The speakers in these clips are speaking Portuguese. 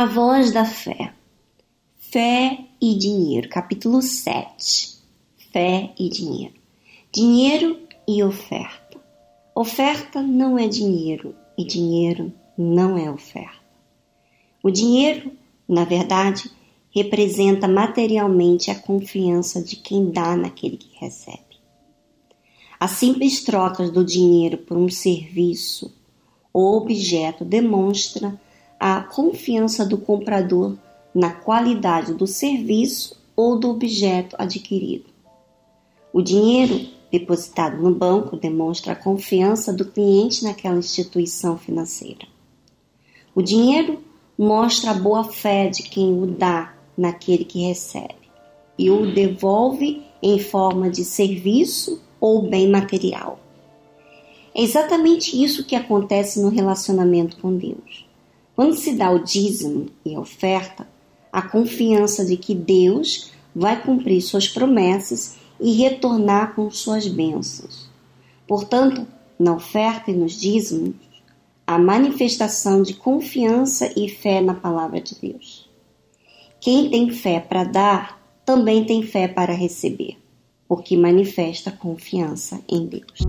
A voz da fé. Fé e dinheiro. Capítulo 7. Fé e dinheiro. Dinheiro e oferta. Oferta não é dinheiro e dinheiro não é oferta. O dinheiro, na verdade, representa materialmente a confiança de quem dá naquele que recebe. As simples trocas do dinheiro por um serviço ou objeto demonstra a confiança do comprador na qualidade do serviço ou do objeto adquirido. O dinheiro depositado no banco demonstra a confiança do cliente naquela instituição financeira. O dinheiro mostra a boa fé de quem o dá naquele que recebe e o devolve em forma de serviço ou bem material. É exatamente isso que acontece no relacionamento com Deus. Quando se dá o dízimo e a oferta, a confiança de que Deus vai cumprir suas promessas e retornar com suas bênçãos. Portanto, na oferta e nos dízimos, a manifestação de confiança e fé na palavra de Deus. Quem tem fé para dar, também tem fé para receber, porque manifesta confiança em Deus.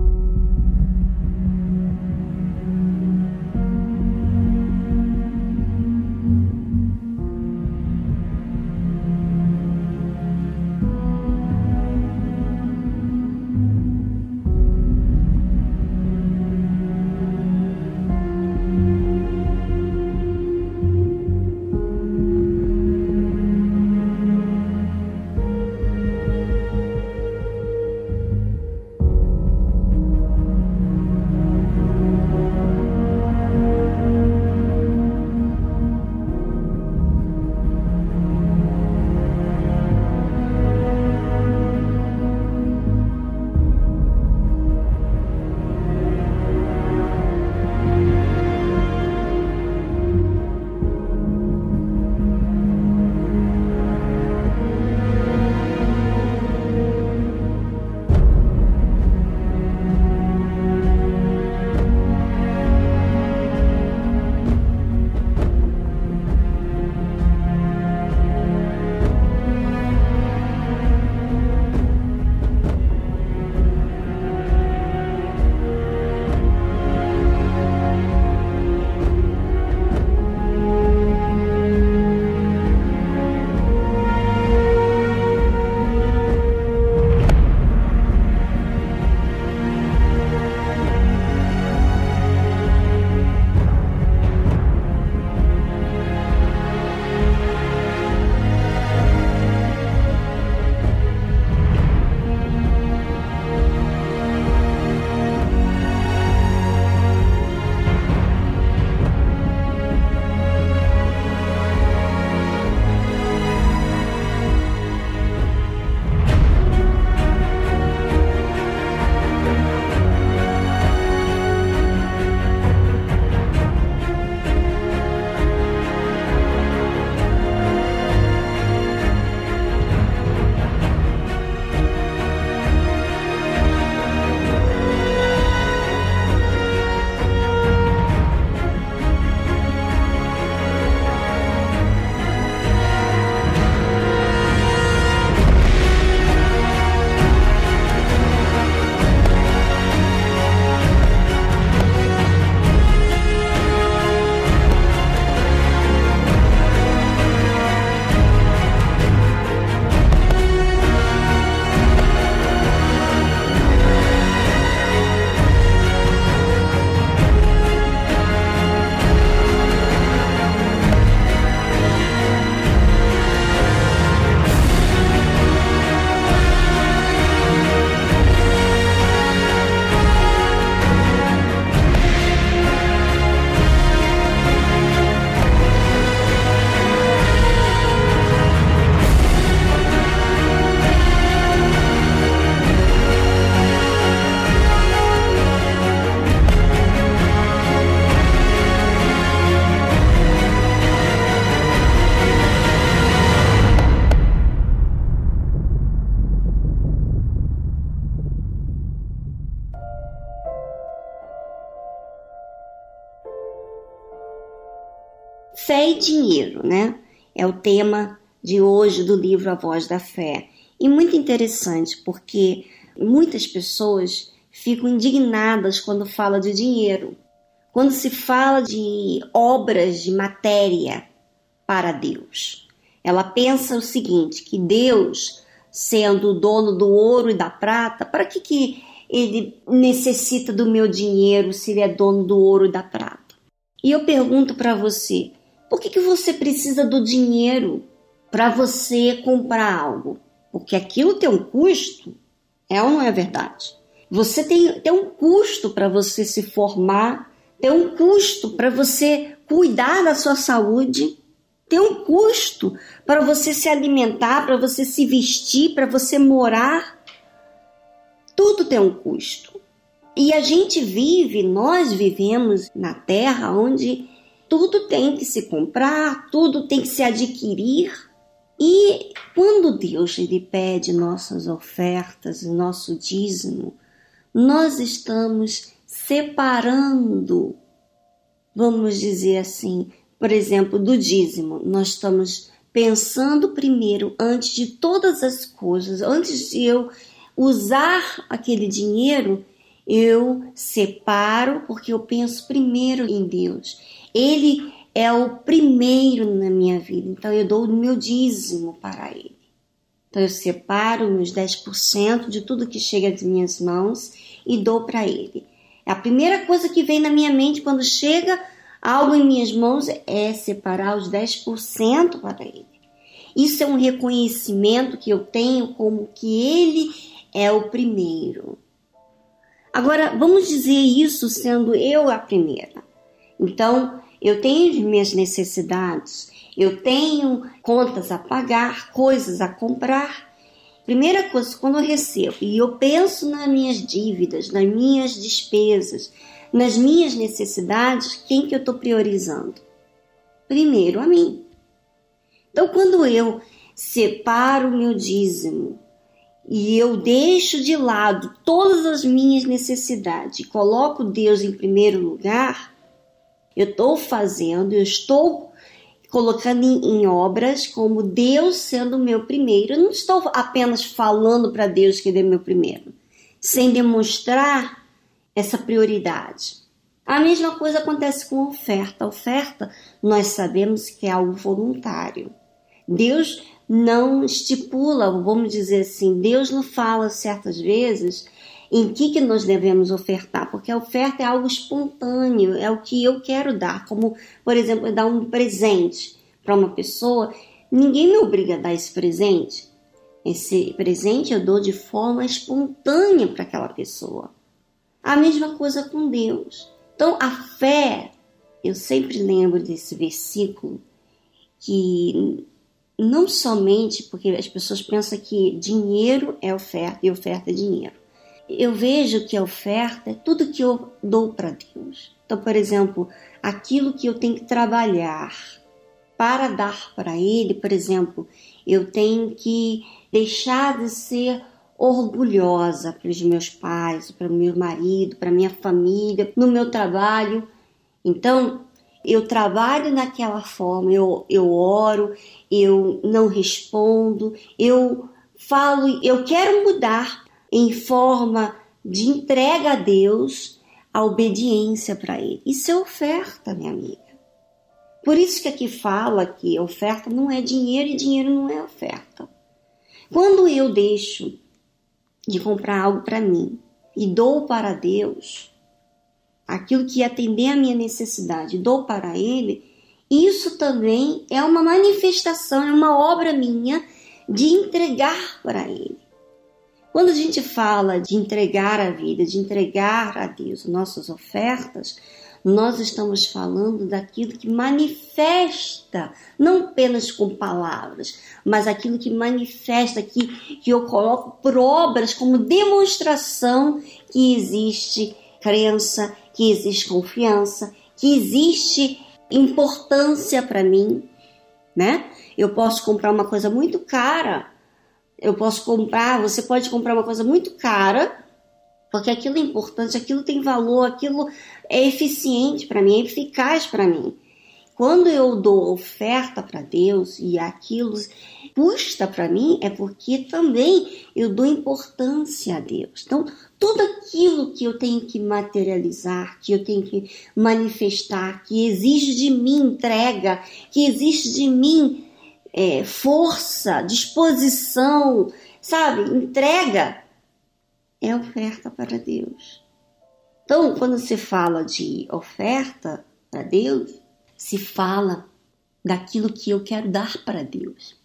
Fé e dinheiro, né? É o tema de hoje do livro A Voz da Fé. E muito interessante, porque muitas pessoas ficam indignadas quando fala de dinheiro. Quando se fala de obras de matéria para Deus. Ela pensa o seguinte, que Deus, sendo o dono do ouro e da prata, para que, que ele necessita do meu dinheiro se ele é dono do ouro e da prata? E eu pergunto para você, por que, que você precisa do dinheiro para você comprar algo? Porque aquilo tem um custo, é ou não é verdade? Você tem, tem um custo para você se formar, tem um custo para você cuidar da sua saúde, tem um custo para você se alimentar, para você se vestir, para você morar. Tudo tem um custo. E a gente vive, nós vivemos na terra onde tudo tem que se comprar, tudo tem que se adquirir. E quando Deus lhe pede nossas ofertas, nosso dízimo, nós estamos separando, vamos dizer assim, por exemplo, do dízimo. Nós estamos pensando primeiro, antes de todas as coisas, antes de eu usar aquele dinheiro, eu separo porque eu penso primeiro em Deus. Ele é o primeiro na minha vida, então eu dou o meu dízimo para Ele. Então eu separo meus 10% de tudo que chega às minhas mãos e dou para Ele. A primeira coisa que vem na minha mente quando chega algo em minhas mãos é separar os 10% para Ele. Isso é um reconhecimento que eu tenho como que Ele é o primeiro. Agora, vamos dizer isso sendo eu a primeira. Então, eu tenho minhas necessidades, eu tenho contas a pagar, coisas a comprar. Primeira coisa, quando eu recebo e eu penso nas minhas dívidas, nas minhas despesas, nas minhas necessidades, quem que eu estou priorizando? Primeiro a mim. Então, quando eu separo o meu dízimo, e eu deixo de lado todas as minhas necessidades e coloco Deus em primeiro lugar, eu estou fazendo, eu estou colocando em, em, obras como Deus sendo o meu primeiro. Eu não estou apenas falando para Deus que Ele é meu primeiro, sem demonstrar essa prioridade. A mesma coisa acontece com a oferta. A oferta, nós sabemos que é algo voluntário. Deus não estipula, vamos dizer assim, Deus não fala certas vezes em que, que nós devemos ofertar, porque a oferta é algo espontâneo, é o que eu quero dar, como, por exemplo, dar um presente para uma pessoa, ninguém me obriga a dar esse presente. Esse presente eu dou de forma espontânea para aquela pessoa. A mesma coisa com Deus. Então, a fé, eu sempre lembro desse versículo que não somente porque as pessoas pensam que dinheiro é oferta e oferta é dinheiro. Eu vejo que a oferta é tudo que eu dou para Deus. Então, por exemplo, aquilo que eu tenho que trabalhar para dar para Ele, por exemplo, eu tenho que deixar de ser orgulhosa para os meus pais, para o meu marido, para minha família, no meu trabalho. Então, eu trabalho naquela forma, eu, eu oro, eu não respondo, eu falo, eu quero mudar em forma de entrega a Deus, a obediência para Ele. Isso é oferta, minha amiga. Por isso que aqui fala que oferta não é dinheiro e dinheiro não é oferta. Quando eu deixo de comprar algo para mim e dou para Deus, aquilo que atender a minha necessidade, dou para Ele, isso também é uma manifestação, é uma obra minha de entregar para Ele. Quando a gente fala de entregar a vida, de entregar a Deus nossas ofertas, nós estamos falando daquilo que manifesta, não apenas com palavras, mas aquilo que manifesta, que, que eu coloco por obras como demonstração que existe crença, que existe confiança, que existe importância para mim, né? Eu posso comprar uma coisa muito cara, eu posso comprar, você pode comprar uma coisa muito cara, porque aquilo é importante, aquilo tem valor, aquilo é eficiente para mim, é eficaz para mim. Quando eu dou oferta para Deus e aquilo custa para mim, é porque também eu dou importância a Deus. Então, tudo aquilo que eu tenho que materializar, que eu tenho que manifestar, que exige de mim entrega, que exige de mim é, força, disposição, sabe, entrega, é oferta para Deus. Então, quando se fala de oferta para Deus, se fala daquilo que eu quero dar para Deus.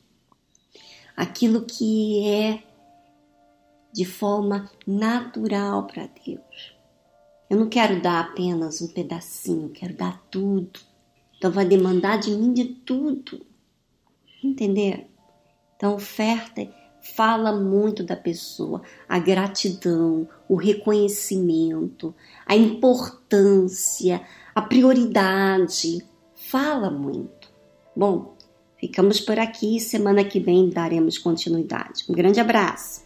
Aquilo que é de forma natural para Deus. Eu não quero dar apenas um pedacinho, quero dar tudo. Então vai demandar de mim de tudo. Entender? Então, oferta fala muito da pessoa, a gratidão, o reconhecimento, a importância, a prioridade. Fala muito. Bom, ficamos por aqui. Semana que vem daremos continuidade. Um grande abraço.